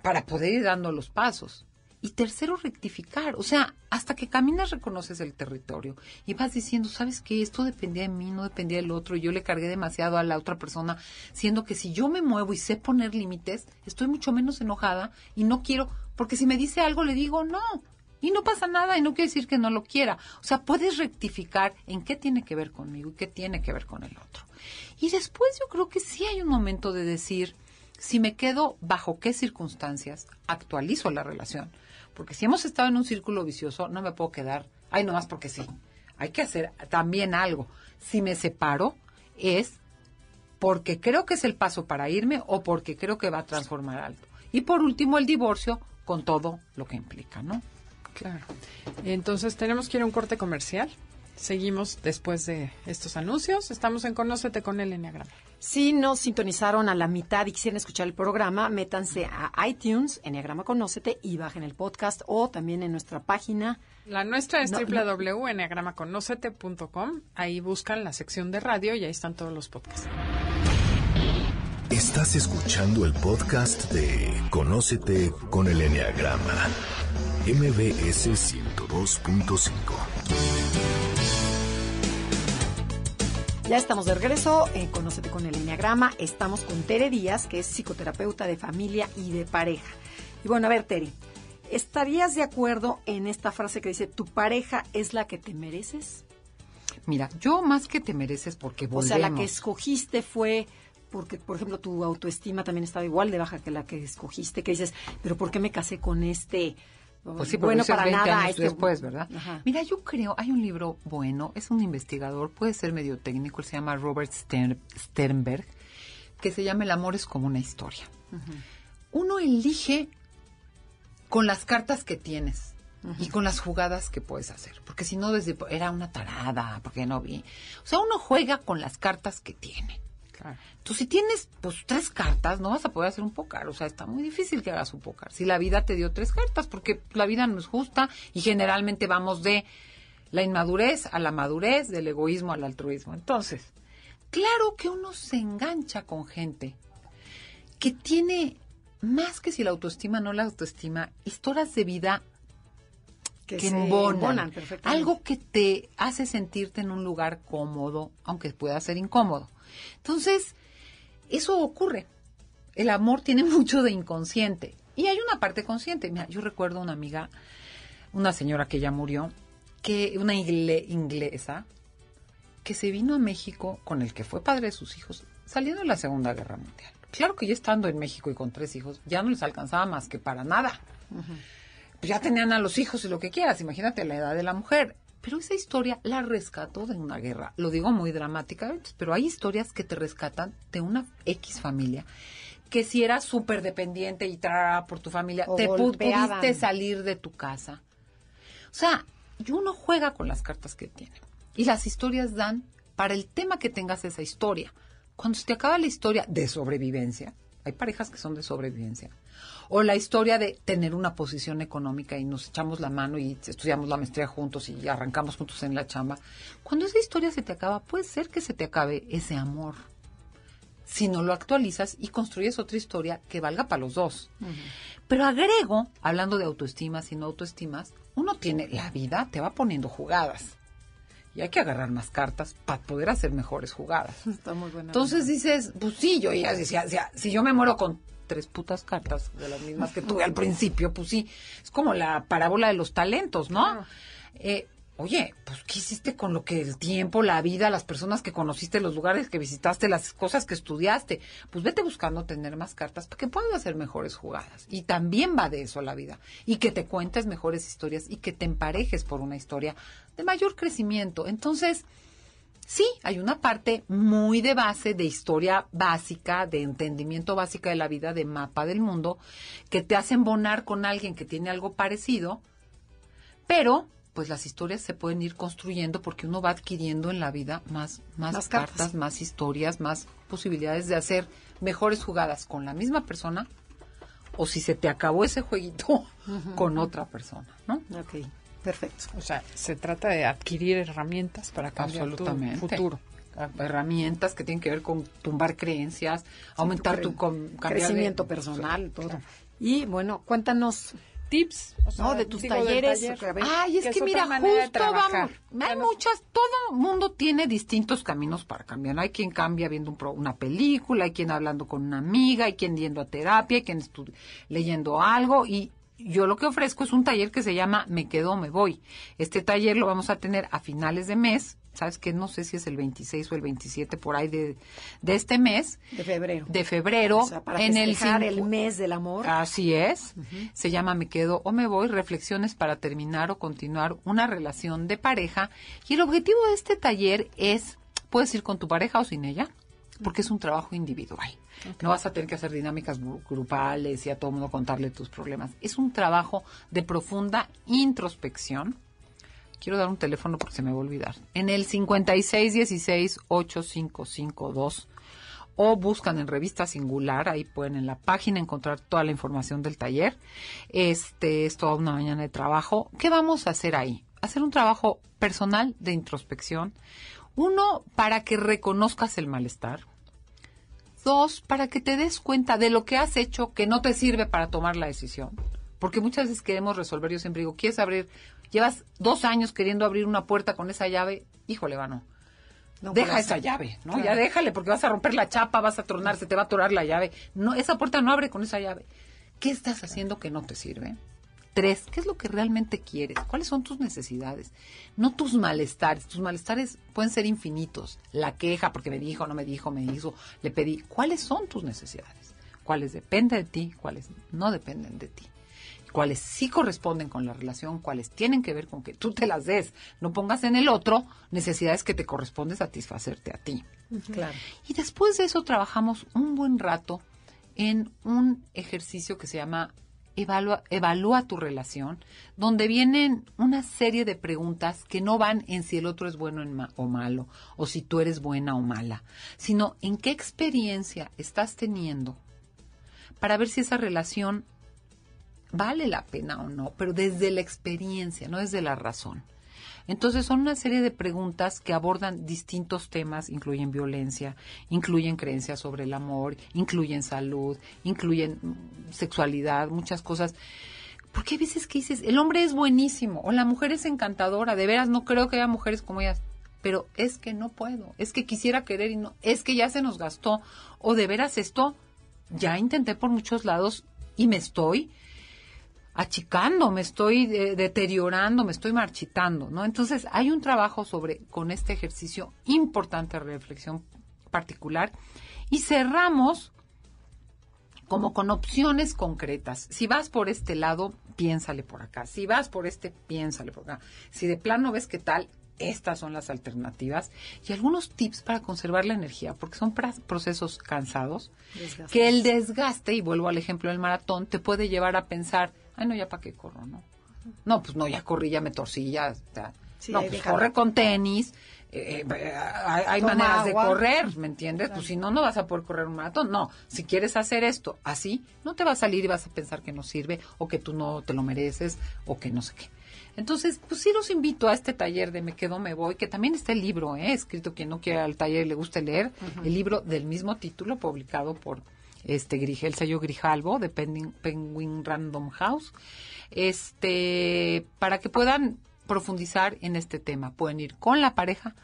para poder ir dando los pasos. Y tercero, rectificar. O sea, hasta que caminas reconoces el territorio y vas diciendo, ¿sabes qué? Esto dependía de mí, no dependía del otro. Yo le cargué demasiado a la otra persona, siendo que si yo me muevo y sé poner límites, estoy mucho menos enojada y no quiero, porque si me dice algo le digo no. Y no pasa nada y no quiere decir que no lo quiera. O sea, puedes rectificar en qué tiene que ver conmigo y qué tiene que ver con el otro. Y después yo creo que sí hay un momento de decir, si me quedo bajo qué circunstancias, actualizo la relación porque si hemos estado en un círculo vicioso, no me puedo quedar, ay, nomás porque sí. Hay que hacer también algo. Si me separo, es porque creo que es el paso para irme o porque creo que va a transformar algo. Y por último, el divorcio con todo lo que implica, ¿no? Claro. Entonces, tenemos que ir a un corte comercial. Seguimos después de estos anuncios. Estamos en Conócete con el Enneagrama. Si nos sintonizaron a la mitad y quisieran escuchar el programa, métanse a iTunes, Enneagrama Conócete, y bajen el podcast o también en nuestra página. La nuestra es no, www.enneagramaconocete.com. Ahí buscan la sección de radio y ahí están todos los podcasts. Estás escuchando el podcast de Conócete con el Enneagrama, MBS 102.5. Ya estamos de regreso, eh, Conócete con el Enneagrama. Estamos con Tere Díaz, que es psicoterapeuta de familia y de pareja. Y bueno, a ver, Tere, ¿estarías de acuerdo en esta frase que dice, tu pareja es la que te mereces? Mira, yo más que te mereces porque volvemos. O sea, la que escogiste fue porque, por ejemplo, tu autoestima también estaba igual de baja que la que escogiste, que dices, pero ¿por qué me casé con este pues sí, bueno para nada este después, ¿verdad? Mira, yo creo, hay un libro bueno, es un investigador, puede ser medio técnico, se llama Robert Sternberg, que se llama El amor es como una historia. Uno elige con las cartas que tienes y con las jugadas que puedes hacer. Porque si no, desde era una tarada, porque no vi. O sea, uno juega con las cartas que tiene. Claro. Entonces, si tienes pues tres cartas, no vas a poder hacer un pócar. O sea, está muy difícil que hagas un pócar. Si la vida te dio tres cartas, porque la vida no es justa y generalmente vamos de la inmadurez a la madurez, del egoísmo al altruismo. Entonces, claro que uno se engancha con gente que tiene más que si la autoestima no la autoestima, historias de vida que, embonan. algo que te hace sentirte en un lugar cómodo, aunque pueda ser incómodo. Entonces, eso ocurre. El amor tiene mucho de inconsciente y hay una parte consciente. Mira, yo recuerdo una amiga, una señora que ya murió, que una ingle- inglesa que se vino a México con el que fue padre de sus hijos saliendo de la Segunda Guerra Mundial. Claro que ya estando en México y con tres hijos, ya no les alcanzaba más que para nada. Pues ya tenían a los hijos y lo que quieras, imagínate la edad de la mujer. Pero esa historia la rescató de una guerra. Lo digo muy dramáticamente, pero hay historias que te rescatan de una X familia que si eras súper dependiente y tra por tu familia, O te golpeaban. pudiste salir de tu casa. O sea, uno juega con las cartas que tiene. Y las historias dan para el tema que tengas esa historia. Cuando se te acaba la historia de sobrevivencia, hay parejas que son de sobrevivencia, o la historia de tener una posición económica y nos echamos la mano y estudiamos la maestría juntos y arrancamos juntos en la chamba. Cuando esa historia se te acaba, puede ser que se te acabe ese amor. Si no lo actualizas y construyes otra historia que valga para los dos. Pero agrego, hablando de autoestima, si no autoestimas, uno tiene la vida, te va poniendo jugadas. Y hay que agarrar más cartas para poder hacer mejores jugadas. Está muy buena. Entonces dices, pues sí, yo ya decía, si yo me muero con tres putas cartas de las mismas que tuve al principio, pues sí, es como la parábola de los talentos, ¿no? Claro. Eh, oye, pues ¿qué hiciste con lo que el tiempo, la vida, las personas que conociste, los lugares que visitaste, las cosas que estudiaste? Pues vete buscando tener más cartas para que puedas hacer mejores jugadas. Y también va de eso la vida. Y que te cuentes mejores historias y que te emparejes por una historia de mayor crecimiento. Entonces, Sí, hay una parte muy de base, de historia básica, de entendimiento básica de la vida, de mapa del mundo, que te hace embonar con alguien que tiene algo parecido, pero pues las historias se pueden ir construyendo porque uno va adquiriendo en la vida más, más, Más cartas, cartas. más historias, más posibilidades de hacer mejores jugadas con la misma persona o si se te acabó ese jueguito con otra persona, ¿no? Ok, perfecto. O sea, se trata de adquirir herramientas para cambiar tu futuro. herramientas que tienen que ver con tumbar creencias, aumentar tu de- crecimiento personal, todo. claro. Y bueno, cuéntanos Tips, o sea, No, de tus talleres, taller. Ay, es Que es mira, justo vamos. Hay muchas, todo mundo tiene distintos caminos para cambiar. Hay quien cambia viendo un pro- una película, hay quien hablando con una amiga, hay quien yendo a terapia, hay quien leyendo algo y yo lo que ofrezco es un taller que se llama Me quedo o me voy. Este taller lo vamos a tener a finales de mes, sabes que no sé si es el 26 o el 27 por ahí de, de este mes, de febrero. de febrero, o sea, para en el mes del amor. Así es. Se llama Me quedo o me voy, reflexiones para terminar o continuar una relación de pareja. Y el objetivo de este taller es, puedes ir con tu pareja o sin ella, porque es un trabajo individual. No vas a tener que hacer dinámicas gru- grupales y a todo mundo contarle tus problemas. Es un trabajo de profunda introspección. Quiero dar un teléfono porque se me va a olvidar. En el 5616-8552 o buscan en revista singular, ahí pueden en la página encontrar toda la información del taller. Este es toda una mañana de trabajo. ¿Qué vamos a hacer ahí? Hacer un trabajo personal de introspección. Uno, para que reconozcas el malestar. Dos, para que te des cuenta de lo que has hecho que no te sirve para tomar la decisión. Porque muchas veces queremos resolver, yo siempre digo, ¿quieres abrir? Llevas dos años queriendo abrir una puerta con esa llave, híjole, vano. No, Deja esa llave, ¿no? Claro. Ya déjale, porque vas a romper la chapa, vas a tronar, se te va a atorar la llave. No, esa puerta no abre con esa llave. ¿Qué estás haciendo que no te sirve? Tres, ¿qué es lo que realmente quieres? ¿Cuáles son tus necesidades? No tus malestares. Tus malestares pueden ser infinitos. La queja, porque me dijo, no me dijo, me hizo, le pedí. ¿Cuáles son tus necesidades? ¿Cuáles dependen de ti? ¿Cuáles no dependen de ti? cuáles sí corresponden con la relación, cuáles tienen que ver con que tú te las des, no pongas en el otro necesidades que te corresponde satisfacerte a ti. Claro. Y después de eso trabajamos un buen rato en un ejercicio que se llama evalúa, evalúa tu relación, donde vienen una serie de preguntas que no van en si el otro es bueno o malo, o si tú eres buena o mala, sino en qué experiencia estás teniendo para ver si esa relación vale la pena o no, pero desde la experiencia, no desde la razón. Entonces son una serie de preguntas que abordan distintos temas, incluyen violencia, incluyen creencias sobre el amor, incluyen salud, incluyen mm, sexualidad, muchas cosas. Porque hay veces que dices, el hombre es buenísimo o la mujer es encantadora, de veras no creo que haya mujeres como ellas, pero es que no puedo, es que quisiera querer y no, es que ya se nos gastó o de veras esto ya intenté por muchos lados y me estoy achicando, me estoy eh, deteriorando, me estoy marchitando, ¿no? Entonces, hay un trabajo sobre, con este ejercicio importante de reflexión particular y cerramos como con opciones concretas. Si vas por este lado, piénsale por acá. Si vas por este, piénsale por acá. Si de plano ves qué tal, estas son las alternativas y algunos tips para conservar la energía, porque son procesos cansados, que el desgaste, y vuelvo al ejemplo del maratón, te puede llevar a pensar, ay, no, ya para qué corro, ¿no? No, pues no, ya corrí, ya me torcí, ya. no, pues corre con tenis. Eh, eh, hay, maneras de correr, ¿me entiendes? Pues si no, no vas a poder correr un maratón. No, si quieres hacer esto así, no te va a salir y vas a pensar que no sirve o que tú no te lo mereces o que no sé qué. Entonces, pues sí los invito a este taller de Me Quedo, Me Voy, que también está el libro, ¿eh? escrito quien no quiera al taller y le guste leer, el libro del mismo título, publicado por este el sello Grijalvo de Penguin Random House, este, para que puedan profundizar en este tema. Pueden ir con la pareja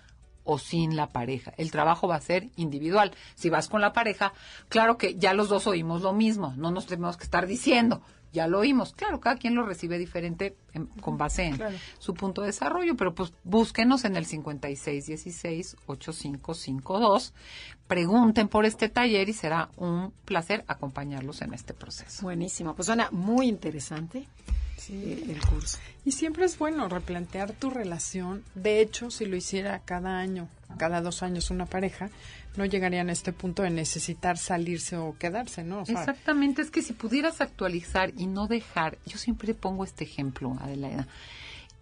o sin la pareja. El trabajo va a ser individual. Si vas con la pareja, claro que ya los dos oímos lo mismo, no nos tenemos que estar diciendo, ya lo oímos. Claro, cada quien lo recibe diferente con base en su punto de desarrollo, pero pues búsquenos en el 5616-8552, pregunten por este taller y será un placer acompañarlos en este proceso. Buenísimo, pues suena muy interesante. El curso. Y siempre es bueno replantear tu relación. De hecho, si lo hiciera cada año, cada dos años una pareja, no llegarían a este punto de necesitar salirse o quedarse, ¿no? Exactamente, es que si pudieras actualizar y no dejar, yo siempre pongo este ejemplo, Adelaida.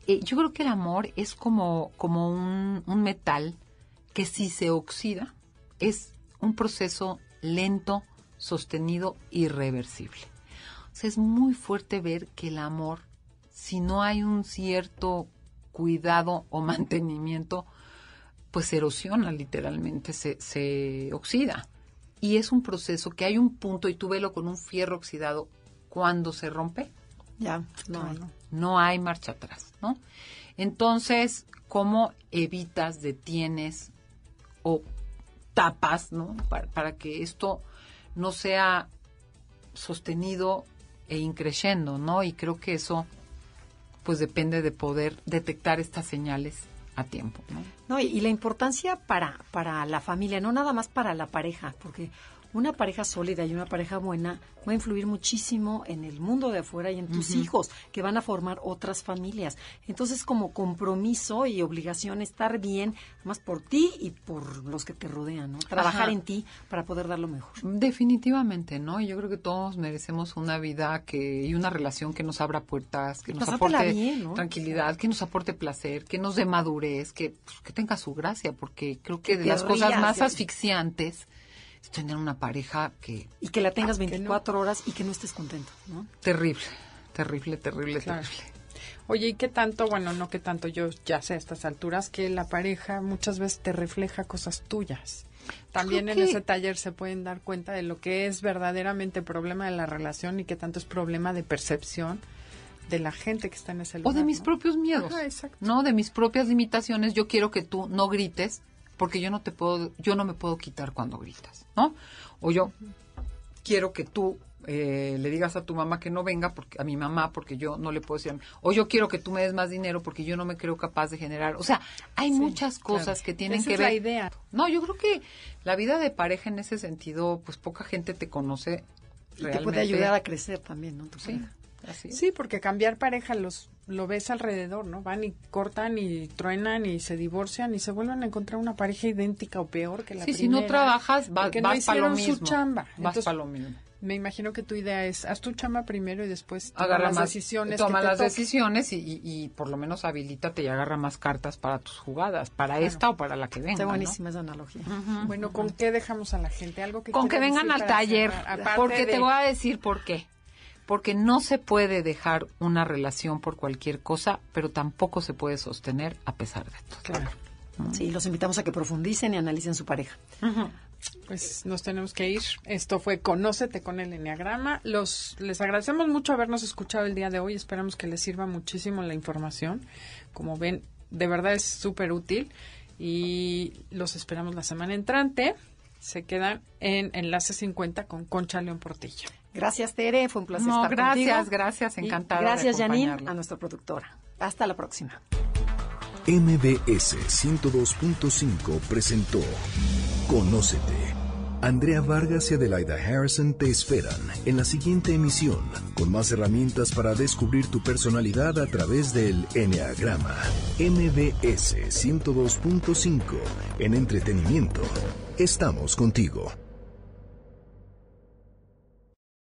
Eh, yo creo que el amor es como, como un, un metal que si se oxida es un proceso lento, sostenido, irreversible. O sea, es muy fuerte ver que el amor, si no hay un cierto cuidado o mantenimiento, pues se erosiona literalmente, se, se oxida. Y es un proceso que hay un punto, y tú velo con un fierro oxidado, cuando se rompe, ya, no, hay. no hay marcha atrás, ¿no? Entonces, ¿cómo evitas, detienes o tapas, ¿no? Para, para que esto no sea sostenido e increyendo, ¿no? Y creo que eso, pues depende de poder detectar estas señales a tiempo. ¿no? no y, la importancia para, para la familia, no nada más para la pareja, porque una pareja sólida y una pareja buena va a influir muchísimo en el mundo de afuera y en tus hijos, que van a formar otras familias. Entonces, como compromiso y obligación, estar bien, más por ti y por los que te rodean, ¿no? Trabajar en ti para poder dar lo mejor. Definitivamente, ¿no? Yo creo que todos merecemos una vida que y una relación que nos abra puertas, que nos aporte tranquilidad, que nos aporte placer, que nos dé madurez, que, pues, que tenga su gracia, porque creo que, de las cosas más asfixiantes tener una pareja que... Y que la tengas 24 horas y que no estés contento, ¿no? Terrible, terrible, terrible, terrible. Oye, ¿y qué tanto? Bueno, no qué tanto, yo ya sé a estas alturas que la pareja muchas veces te refleja cosas tuyas. También en ese taller se pueden dar cuenta de lo que es verdaderamente problema de la relación y qué tanto es problema de percepción de la gente que está en ese lugar. O de mis propios miedos. no, de mis propias limitaciones. Yo quiero que tú no grites porque yo no te puedo, yo no me puedo quitar cuando gritas, ¿no? O yo quiero que tú eh, le digas a tu mamá que no venga, porque a mi mamá, porque yo no le puedo decir, o yo quiero que tú me des más dinero porque yo no me creo capaz de generar. O sea, hay muchas cosas que tienen que ver. la idea. No, yo creo que la vida de pareja en ese sentido, pues poca gente te conoce. Y te puede ayudar a crecer también, ¿no? sí. Sí, porque cambiar pareja los lo ves alrededor, ¿no? Van y cortan y truenan y se divorcian y se vuelven a encontrar una pareja idéntica o peor que la sí, primera. si no trabajas, vas, para lo mismo. Su chamba. Vas para lo mismo. Me imagino que tu idea es, haz tu chamba primero y después toma agarra las más decisiones. toma que te las decisiones y, y- y por lo menos habilítate y agarra más cartas para tus jugadas, para esta o para la que venga. Está ¿no? buenísima esa analogía. Bueno, ¿con qué dejamos a la gente? Algo que Con que vengan al para taller, porque de- te voy a decir por qué. Porque no se puede dejar una relación por cualquier cosa, pero tampoco se puede sostener a pesar de todo. Claro. Sí, los invitamos a que profundicen y analicen su pareja. Pues nos tenemos que ir. Esto fue Conócete con el Enneagrama. Los, les agradecemos mucho habernos escuchado el día de hoy. Esperamos que les sirva muchísimo la información. Como ven, de verdad es súper útil. Y los esperamos la semana entrante. Se quedan en Enlace 50 con Concha León Portilla. Gracias, Tere. Fue un placer No, estar gracias, contigo. gracias, Y encantada de Gracias, Janine, a nuestra productora. Hasta la próxima. MBS 102.5 presentó Conócete. Andrea Vargas y Adelaida Harrison te esperan en la siguiente emisión con más herramientas para descubrir tu personalidad a través del Enneagrama. MBS 102.5 en entretenimiento. Estamos contigo.